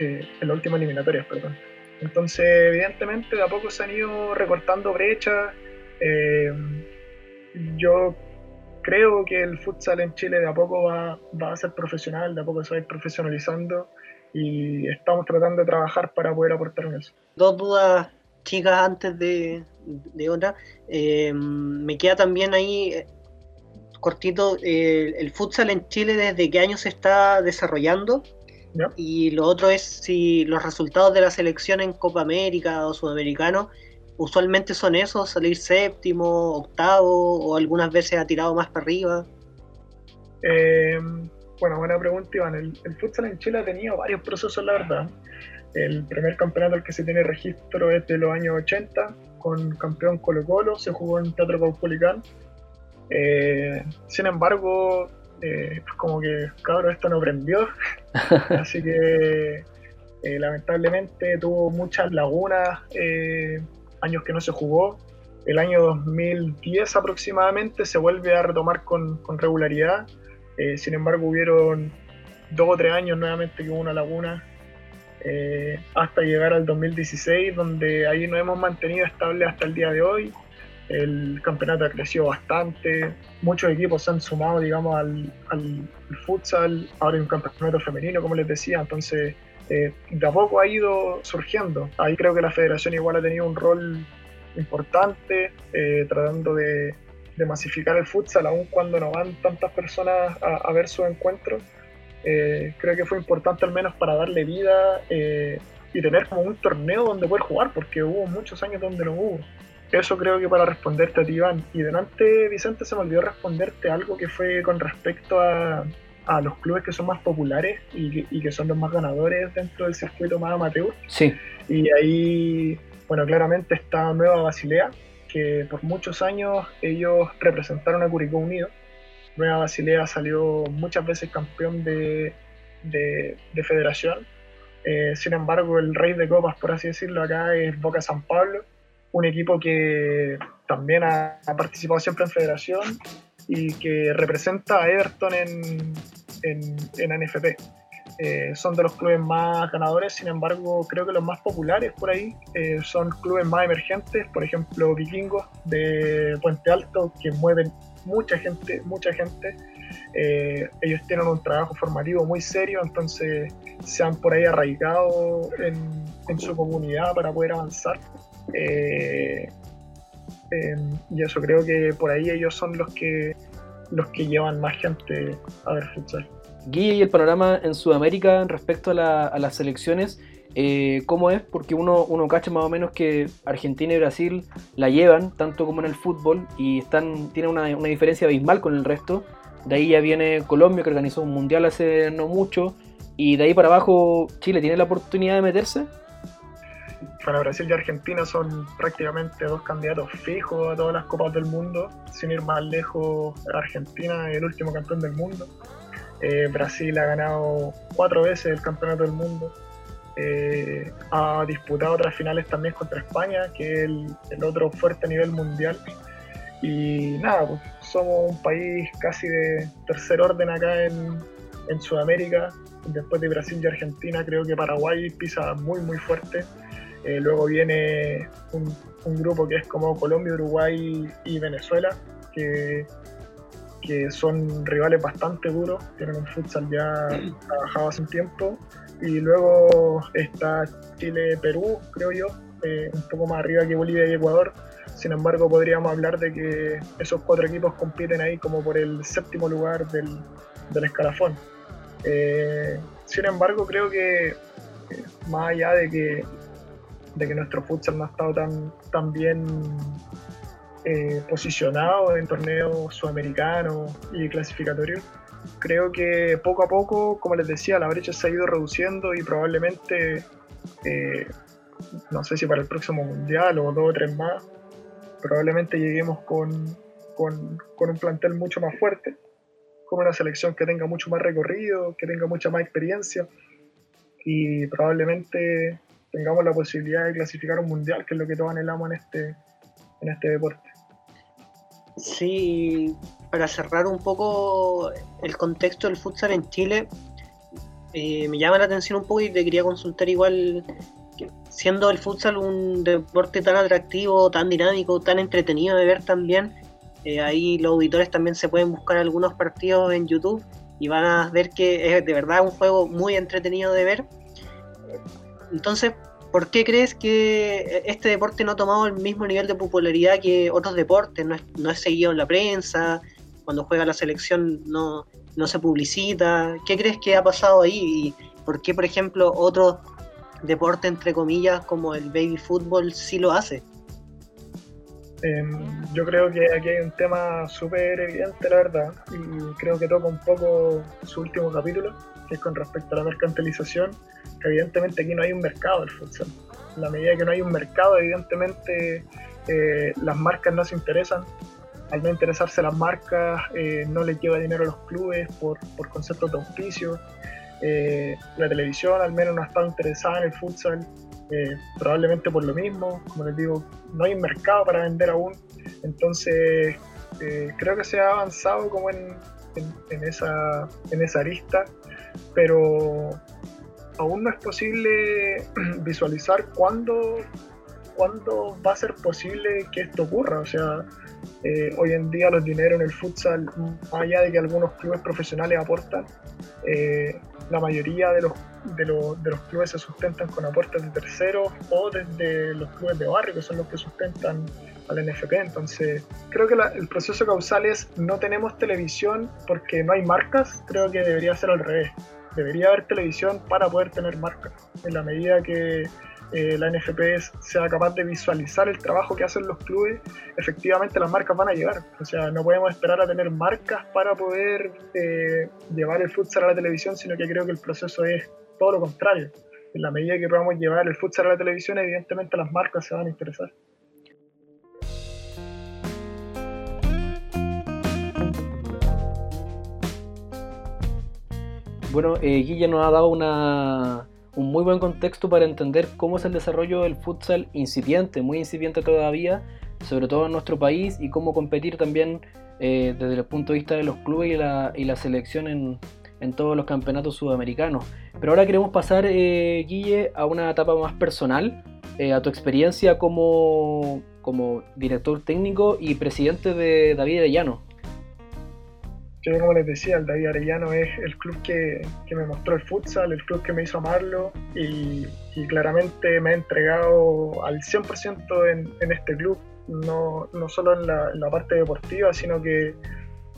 eh, en la última eliminatoria, perdón. Entonces, evidentemente, de a poco se han ido recortando brechas. Eh, yo creo que el futsal en Chile de a poco va, va, a ser profesional, de a poco se va a ir profesionalizando y estamos tratando de trabajar para poder aportar en eso. Dos dudas chicas antes de, de otra. me queda también ahí cortito, el futsal en Chile desde qué año se está desarrollando. Y lo otro es si los resultados de la selección en Copa América o Sudamericano usualmente son esos, salir séptimo, octavo o algunas veces ha tirado más para arriba. Eh, bueno, buena pregunta Iván. El, el, futsal en Chile ha tenido varios procesos, la verdad. El primer campeonato al que se tiene registro es de los años 80, con campeón Colo Colo, se jugó en Teatro Caupolicán eh, sin embargo, eh, como que, cabrón, esto no prendió. Así que, eh, lamentablemente, tuvo muchas lagunas, años que no se jugó. El año 2010 aproximadamente se vuelve a retomar con, regularidad. sin embargo, hubieron dos o tres años nuevamente que hubo una laguna hasta llegar al 2016, donde ahí nos hemos mantenido estable hasta el día de hoy el campeonato ha crecido bastante, muchos equipos se han sumado, digamos, al, futsal, ahora hay un campeonato femenino, como les decía, entonces eh, de a poco ha ido surgiendo. Ahí creo que la federación igual ha tenido un rol importante, eh, tratando de, masificar el futsal, aun cuando no van tantas personas a, ver su encuentro. Eh, creo que fue importante al menos para darle vida y tener como un torneo donde poder jugar, porque hubo muchos años donde no hubo. Eso creo que para responderte a ti, Iván. Y delante, Vicente, se me olvidó responderte algo que fue con respecto a, los clubes que son más populares y que, son los más ganadores dentro del circuito más amateur. Sí. Y ahí, bueno, claramente está Nueva Basilea, que por muchos años ellos representaron a Curicó Unido. Nueva Basilea salió muchas veces campeón de, federación. Eh, sin embargo, el rey de copas, por así decirlo, acá es Boca San Pablo, un equipo que también ha, participado siempre en federación y que representa a Everton en, en, NFP. Eh, son de los clubes más ganadores, sin embargo, creo que los más populares por ahí eh, son clubes más emergentes, por ejemplo, Vikingos de Puente Alto, que mueven mucha gente, mucha gente. Eh, ellos tienen un trabajo formativo muy serio, entonces se han por ahí arraigado en, en su comunidad para poder avanzar. Eh, em, y eso creo que por ahí ellos son los que los que llevan más gente a ver futsal. Guille, ¿y el panorama en Sudamérica respecto a, las selecciones? Eh, ¿Cómo es? Porque uno, uno cacha más o menos que Argentina y Brasil la llevan, tanto como en el fútbol, y están tienen una, una diferencia abismal con el resto. De ahí ya viene Colombia, que organizó un mundial hace no mucho, y de ahí para abajo Chile tiene la oportunidad de meterse para Brasil y Argentina son prácticamente dos candidatos fijos a todas las copas del mundo. Sin ir más lejos, Argentina es el último campeón del mundo. Eh, Brasil ha ganado cuatro veces el campeonato del mundo. Eh, ha disputado otras finales también contra España, que es el, otro fuerte a nivel mundial. Y nada, pues somos un país casi de tercer orden acá en, en Sudamérica. Después de Brasil y Argentina, creo que Paraguay pisa muy, muy fuerte. Eh, luego viene un, un, grupo que es como Colombia, Uruguay y Venezuela, que, que son rivales bastante duros, tienen un futsal ya trabajado hace un tiempo. Y luego está Chile-Perú, creo yo, eh, un poco más arriba que Bolivia y Ecuador. Sin embargo, podríamos hablar de que esos cuatro equipos compiten ahí como por el séptimo lugar del, del escalafón. Eh, sin embargo, creo que eh, más allá de que de que nuestro futsal no ha estado tan, tan bien eh, posicionado en torneos sudamericanos y clasificatorios. Creo que poco a poco, como les decía, la brecha se ha ido reduciendo y probablemente, no sé si para el próximo mundial o dos o tres más, probablemente lleguemos con, con, con un plantel mucho más fuerte, con una selección que tenga mucho más recorrido, que tenga mucha más experiencia y probablemente tengamos la posibilidad de clasificar un mundial, que es lo que todos anhelamos en este, en este deporte. Sí, para cerrar un poco el contexto del futsal en Chile, eh, me llama la atención un poco y te quería consultar igual, siendo el futsal un deporte tan atractivo, tan dinámico, tan entretenido de ver también, eh, ahí los auditores también se pueden buscar algunos partidos en YouTube y van a ver que es de verdad un juego muy entretenido de ver entonces, ¿por qué crees que este deporte no ha tomado el mismo nivel de popularidad que otros deportes? No es, seguido en la prensa, cuando juega la selección no, se publicita. ¿Qué crees que ha pasado ahí? ¿Y por qué, por ejemplo, otro deporte, entre comillas, como el baby fútbol, sí lo hace? Em, yo creo que aquí hay un tema súper evidente, la verdad, y creo que toca un poco su último capítulo, que es con respecto a la mercantilización evidentemente aquí no hay un mercado del futsal. En la medida que no hay un mercado, evidentemente eh, las marcas no se interesan. Al no interesarse las marcas, eh, no les lleva dinero a los clubes por, por conceptos de auspicio. Eh, la televisión al menos no ha estado interesada en el futsal, probablemente por lo mismo. Como les digo, no hay mercado para vender aún. Entonces, creo que se ha avanzado como en, en, esa, en esa arista, pero aún no es posible visualizar cuándo, cuándo va a ser posible que esto ocurra. O sea, eh, hoy en día los dineros en el futsal, más allá de que algunos clubes profesionales aportan, eh, la mayoría de los, de, los, de los clubes se sustentan con aportes de terceros o desde los clubes de barrio, que son los que sustentan al NFP. Entonces, creo que el proceso causal es no tenemos televisión porque no hay marcas, creo que debería ser al revés debería haber televisión para poder tener marca. En la medida que eh, la NFP sea capaz de visualizar el trabajo que hacen los clubes, efectivamente las marcas van a llegar. O sea, no podemos esperar a tener marcas para poder eh, llevar el futsal a la televisión, sino que creo que el proceso es todo lo contrario. En la medida que podamos llevar el futsal a la televisión, evidentemente las marcas se van a interesar. Bueno, eh, Guilla nos ha dado un muy buen contexto para entender cómo es el desarrollo del futsal incipiente, muy incipiente todavía, sobre todo en nuestro país, y cómo competir también eh, desde el punto de vista de los clubes y la, selección en, todos los campeonatos sudamericanos. Pero ahora queremos pasar, eh, Guille, a una etapa más personal, eh, a tu experiencia como, como director técnico y presidente de David Arellano. Yo, como les decía, el David Arellano es el club que, me mostró el futsal, el club que me hizo amarlo y, claramente me ha entregado al 100% en, en este club, no, no solo en la, parte deportiva, sino que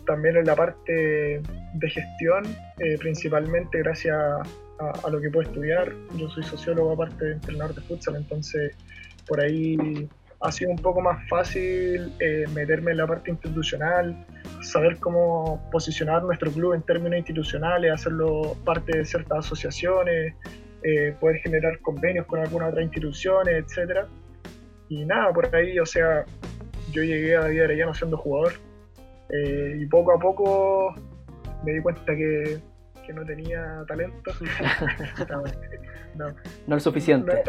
también en la parte de gestión, eh, principalmente gracias a, lo que puedo estudiar. Yo soy sociólogo aparte de entrenador de futsal, entonces por ahí ha sido un poco más fácil eh, meterme en la parte institucional, saber cómo posicionar nuestro club en términos institucionales, hacerlo parte de ciertas asociaciones, eh, poder generar convenios con algunas otras instituciones, etcétera. Y nada, por ahí, o sea, yo llegué a David Arellano siendo jugador eh, y poco a poco me di cuenta que, que no tenía talento. no, no, el suficiente.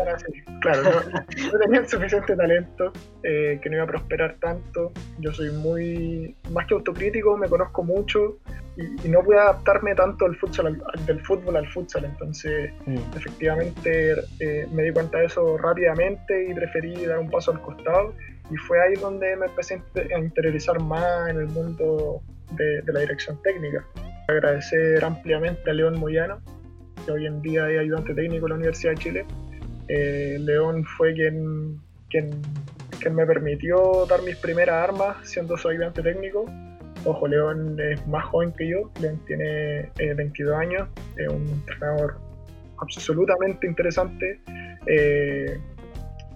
Claro, no, tenía el suficiente talento, eh, que no iba a prosperar tanto. Yo soy muy, más que autocrítico, me conozco mucho y, no pude adaptarme tanto al futsal, del fútbol al futsal. Entonces, mm. efectivamente, eh, me di cuenta de eso rápidamente y preferí dar un paso al costado. Y fue ahí donde me empecé a interiorizar más en el mundo de, la dirección técnica. Agradecer ampliamente a León Moyano, que hoy en día es ayudante técnico de la Universidad de Chile. Eh, León fue quien, quien, quien, me permitió dar mis primeras armas siendo su ayudante técnico. Ojo, León es más joven que yo, León tiene 22 eh, años, es un entrenador absolutamente interesante, eh,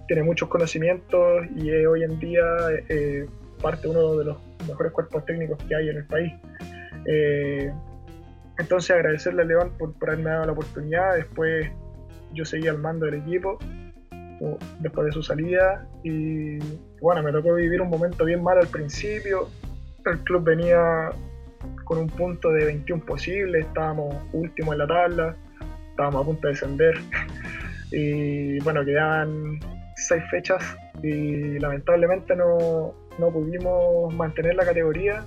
tiene muchos conocimientos y es hoy en día parte de uno de los mejores cuerpos técnicos que hay en el país. Eh, entonces agradecerle a León por, haberme dado la oportunidad. Después yo seguí al mando del equipo después de su salida y bueno, me tocó vivir un momento bien malo al principio. El club venía con un punto de 21 posible, estábamos últimos en la tabla, estábamos a punto de descender y bueno, quedaban seis fechas y lamentablemente no, no pudimos mantener la categoría.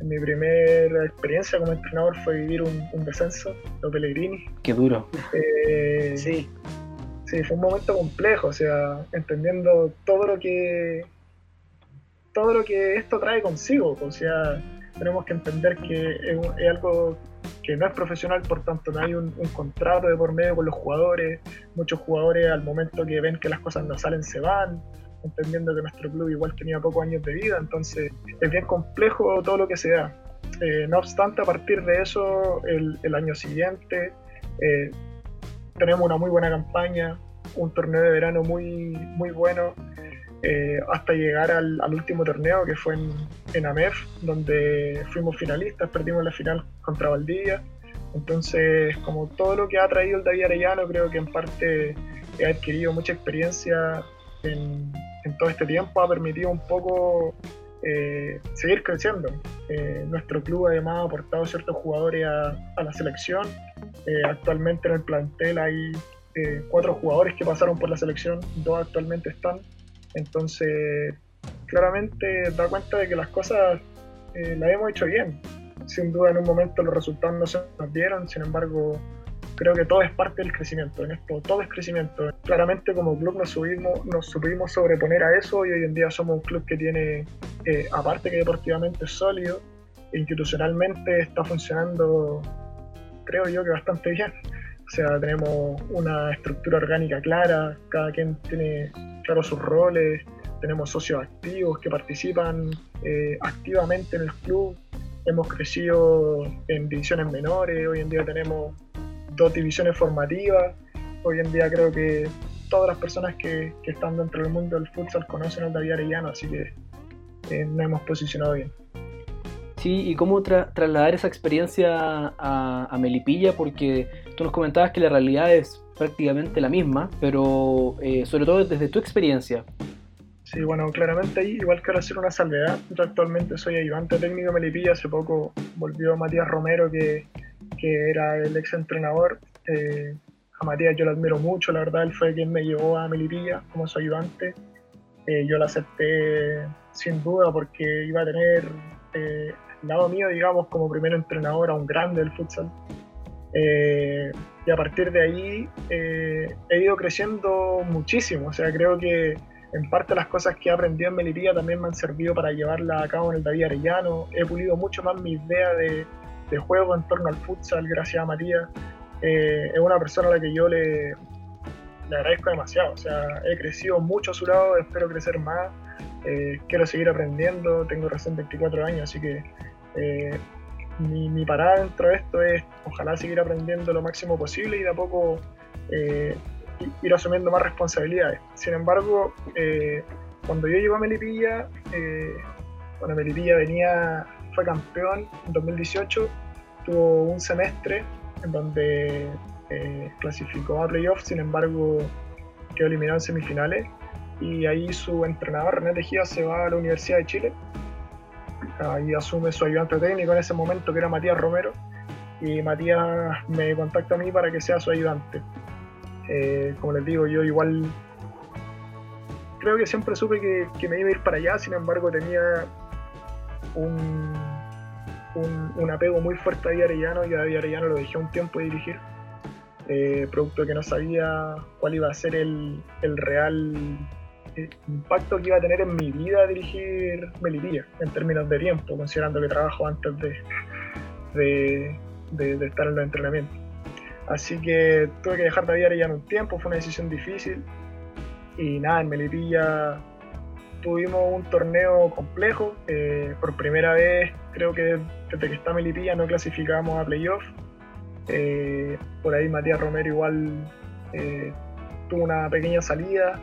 Mi primera experiencia como entrenador fue vivir un, descenso, los Pellegrini. Qué duro. Eh, sí. Sí, fue un momento complejo, o sea, entendiendo todo lo que todo lo que esto trae consigo, o sea, tenemos que entender que es, algo que no es profesional, por tanto no hay un, un, contrato de por medio con los jugadores, muchos jugadores al momento que ven que las cosas no salen se van, entendiendo que nuestro club igual tenía pocos años de vida, entonces es bien complejo todo lo que se da. Eh, no obstante, a partir de eso, el, año siguiente eh, tenemos una muy buena campaña, un torneo de verano muy, muy bueno, eh, hasta llegar al, último torneo que fue en, en, AMEF, donde fuimos finalistas, perdimos la final contra Valdivia. Entonces, como todo lo que ha traído el David Arellano, creo que en parte he adquirido mucha experiencia en, en todo este tiempo ha permitido un poco eh, seguir creciendo. Eh, nuestro club además ha aportado ciertos jugadores a, la selección. Eh, actualmente en el plantel hay cuatro jugadores que pasaron por la selección, dos actualmente están. Entonces, claramente da cuenta de que las cosas las hemos hecho bien. Sin duda en un momento los resultados no se nos dieron, sin embargo creo que todo es parte del crecimiento, en esto todo es crecimiento. Claramente como club nos subimos, nos supimos sobreponer a eso y hoy en día somos un club que tiene, eh, aparte que deportivamente es sólido, institucionalmente está funcionando, creo yo que bastante bien. O sea, tenemos una estructura orgánica clara, cada quien tiene claros sus roles, tenemos socios activos que participan eh, activamente en el club, hemos crecido en divisiones menores, hoy en día tenemos dos divisiones formativas. Hoy en día creo que todas las personas que, están dentro del mundo del futsal conocen al David Arellano, así que eh, nos hemos posicionado bien. Sí, y cómo trasladar esa experiencia a, Melipilla, porque tú nos comentabas que la realidad es prácticamente la misma, pero eh, sobre todo desde tu experiencia. Sí, bueno, claramente ahí igual quiero hacer una salvedad. Yo actualmente soy ayudante técnico de Melipilla, hace poco volvió Matías Romero, que que era el ex entrenador. Eh, a Matías yo lo admiro mucho, la verdad, él fue quien me llevó a Melipilla como su ayudante. Eh, yo lo acepté sin duda porque iba a tener eh, al lado mío, digamos, como primer entrenador a un grande del futsal. y a partir de ahí he ido creciendo muchísimo, o sea, creo que en parte las cosas que he aprendido en Melipilla también me han servido para llevarla a cabo en el David Arellano. He pulido mucho más mi idea de, de juego en torno al futsal, gracias a Matías. Eh, es una persona a la que yo le, le agradezco demasiado. O sea, he crecido mucho a su lado, espero crecer más. Eh, quiero seguir aprendiendo, tengo recién 24 años, así que eh, mi, mi, parada dentro de esto es ojalá seguir aprendiendo lo máximo posible y de a poco ir asumiendo más responsabilidades. Sin embargo, cuando yo llegué a Melipilla, bueno, Melipilla venía fue campeón en 2018, tuvo un semestre en donde eh, clasificó a playoffs, sin embargo quedó eliminado en semifinales. Y ahí su entrenador René Tejía se va a la Universidad de Chile, ahí asume su ayudante técnico en ese momento que era Matías Romero. Y Matías me contacta a mí para que sea su ayudante. Eh, como les digo, yo igual creo que siempre supe que, me iba a ir para allá, sin embargo tenía un, un, apego muy fuerte a David Arellano y a David Arellano lo dejé un tiempo de dirigir, eh, producto que no sabía cuál iba a ser el, el real eh, impacto que iba a tener en mi vida dirigir Melipilla en términos de tiempo, considerando que trabajo antes de, de, estar en los entrenamientos. Así que tuve que dejar de ya en un tiempo, fue una decisión difícil. Y nada, en Melipilla tuvimos un torneo complejo. Eh, por primera vez, creo que desde que está Melipilla no clasificamos a playoff. Eh, por ahí Matías Romero igual eh, tuvo una pequeña salida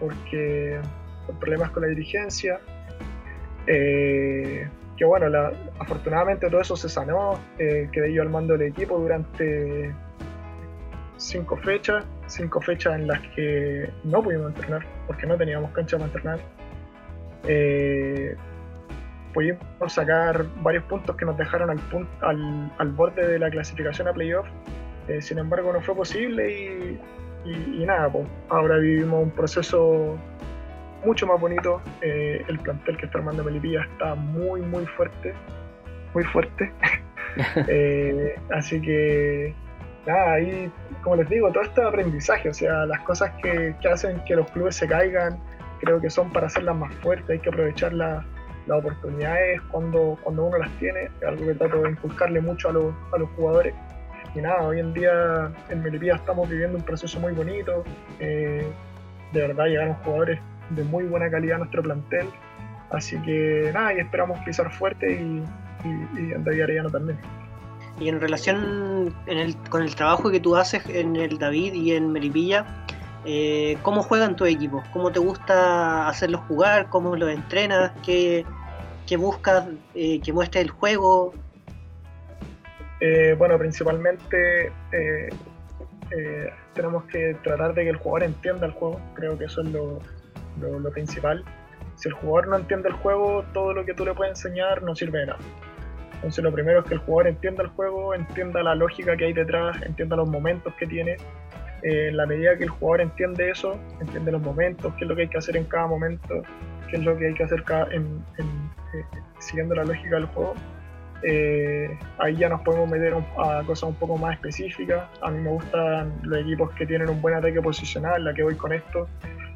porque por problemas con la dirigencia que bueno, afortunadamente todo eso se sanó, quedé yo al mando del equipo durante cinco fechas, cinco fechas en las que no pudimos entrenar, porque no teníamos cancha para entrenar. Eh, pudimos sacar varios puntos que nos dejaron al, al, borde de la clasificación a playoff, eh, sin embargo no fue posible y, nada, pues, ahora vivimos un proceso mucho más bonito. Eh, el plantel que está armando Melipilla está muy, muy fuerte. Muy fuerte. Eh, así que, nada, ahí, como les digo, todo este aprendizaje, o sea, las cosas que, hacen que los clubes se caigan, creo que son para hacerlas más fuertes. Hay que aprovechar las oportunidades cuando, cuando uno las tiene. Es algo que trato de inculcarle mucho a los, a los jugadores. Y nada, hoy en día en Melipilla estamos viviendo un proceso muy bonito. Eh, de verdad llegaron jugadores de muy buena calidad nuestro plantel. Así que nada, y esperamos pisar fuerte y, y, en David Arellano también. Y en relación con el trabajo que tú haces en el David y en Meripilla, eh, ¿cómo juegan tu equipo? ¿Cómo te gusta hacerlos jugar? ¿Cómo los entrenas? ¿Qué, qué buscas eh, que muestre el juego? Eh, bueno, principalmente tenemos que tratar de que el jugador entienda el juego. Creo que eso es lo, lo, principal. Si el jugador no entiende el juego, todo lo que tú le puedes enseñar no sirve de nada. Entonces lo primero es que el jugador entienda el juego, entienda la lógica que hay detrás, entienda los momentos que tiene. Eh, en la medida que el jugador entiende eso, entiende los momentos, qué es lo que hay que hacer en cada momento, qué es lo que hay que hacer en, eh, siguiendo la lógica del juego, eh, ahí ya nos podemos meter a cosas un poco más específicas. A mí me gustan los equipos que tienen un buen ataque posicional, la que voy con esto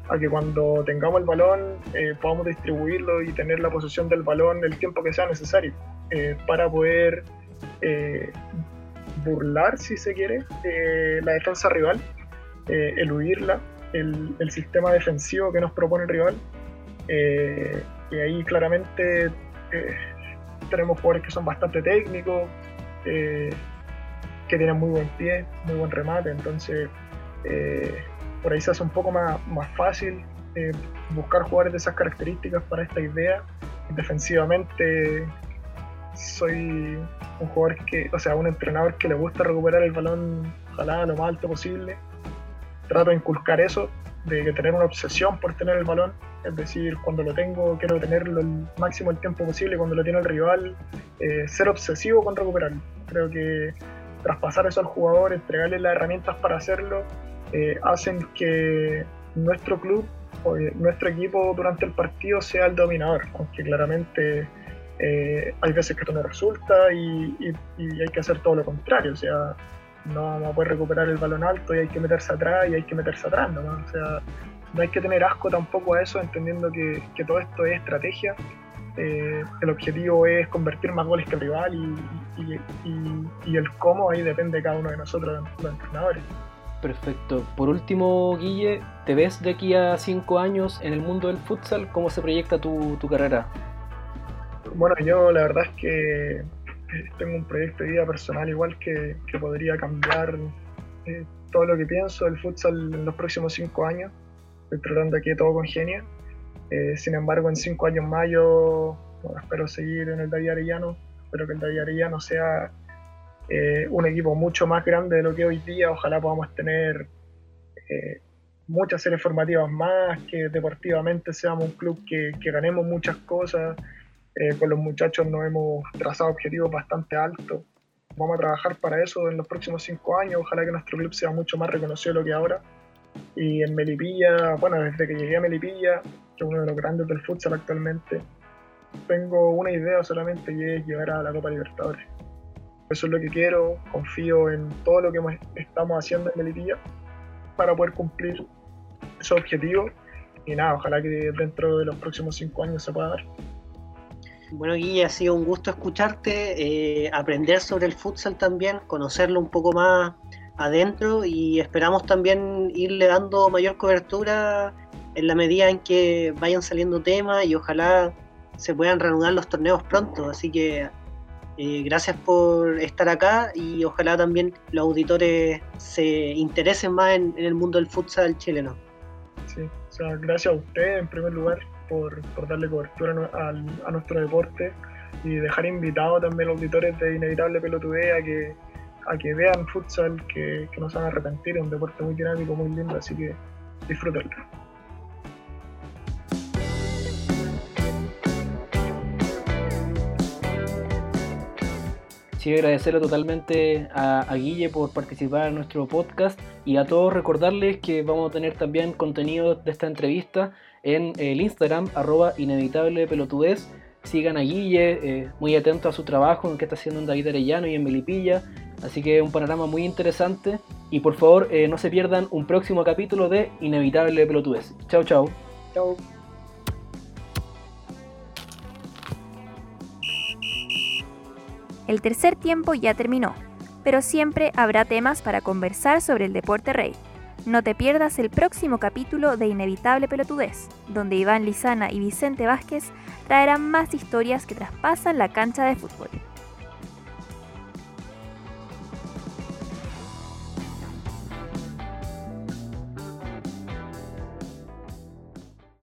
a que cuando tengamos el balón eh, podamos distribuirlo y tener la posesión del balón el tiempo que sea necesario eh, para poder eh, burlar, si se quiere, la defensa rival, eludirla, el, el, sistema defensivo que nos propone el rival. y ahí claramente tenemos jugadores que son bastante técnicos, que tienen muy buen pie, muy buen remate, entonces por ahí se hace un poco más, más fácil eh, buscar jugadores de esas características para esta idea. Defensivamente soy un jugador que, o sea, un entrenador que le gusta recuperar el balón, ojalá lo más alto posible. Trato de inculcar eso, de tener una obsesión por tener el balón, es decir, cuando lo tengo quiero tenerlo el máximo el tiempo posible, cuando lo tiene el rival, eh, ser obsesivo con recuperarlo. Creo que traspasar eso al jugador, entregarle las herramientas para hacerlo, eh, hacen que nuestro club o nuestro equipo durante el partido sea el dominador, aunque claramente eh, hay veces que esto no resulta y, hay que hacer todo lo contrario, o sea, no vamos a poder recuperar el balón alto y hay que meterse atrás y hay que meterse atrás, ¿no? O sea, no hay que tener asco tampoco a eso, entendiendo que, todo esto es estrategia. Eh, el objetivo es convertir más goles que el rival y, el cómo ahí depende de cada uno de nosotros, los entrenadores. Perfecto. Por último, Guille, ¿te ves de aquí a cinco años en el mundo del futsal? ¿Cómo se proyecta tu, carrera? Bueno, yo la verdad es que eh, tengo un proyecto de vida personal igual que, podría cambiar eh, todo lo que pienso del futsal en los próximos cinco años. Estoy tratando aquí todo con genia. Eh, sin embargo, en cinco años más yo espero seguir en el David Arellano. Espero que el David Arellano sea eh, un equipo mucho más grande de lo que hoy día. Ojalá podamos tener eh, muchas series formativas más, que deportivamente seamos un club que, ganemos muchas cosas. Eh, con los muchachos nos hemos trazado objetivos bastante altos. vamos a trabajar para eso en los próximos cinco años. Ojalá que nuestro club sea mucho más reconocido de lo que ahora. Y en Melipilla, bueno, desde que llegué a Melipilla, que es uno de los grandes del futsal actualmente, tengo una idea solamente y es llegar a la Copa Libertadores. Eso es lo que quiero, confío en todo lo que estamos haciendo en Melipilla para poder cumplir ese objetivo. Y nada, ojalá que dentro de los próximos cinco años se pueda dar. Bueno, Guille, ha sido un gusto escucharte, eh, aprender sobre el futsal también, conocerlo un poco más adentro y esperamos también irle dando mayor cobertura en la medida en que vayan saliendo temas y ojalá se puedan reanudar los torneos pronto. Así que eh, gracias por estar acá y ojalá también los auditores se interesen más en, el mundo del futsal chileno. Sí, gracias a usted en primer lugar por, darle cobertura a, nuestro deporte y dejar invitados también a los auditores de Inevitable Pelotudé a que, a que vean futsal, que, que no se van a arrepentir, es un deporte muy dinámico, muy lindo, así que disfrútenlo. Sí, agradecerle totalmente a, Guille por participar en nuestro podcast y a todos recordarles que vamos a tener también contenido de esta entrevista en el Instagram, arroba inevitable pelotudez. Sigan a Guille, eh, muy atento a su trabajo, en que está haciendo en David Arellano y en Melipilla. Así que un panorama muy interesante. Y por favor, eh, no se pierdan un próximo capítulo de Inevitable Pelotudez. Chao, chao. Chao. El tercer tiempo ya terminó, pero siempre habrá temas para conversar sobre el deporte rey. No te pierdas el próximo capítulo de Inevitable Pelotudez, donde Iván Lizana y Vicente Vázquez traerán más historias que traspasan la cancha de fútbol.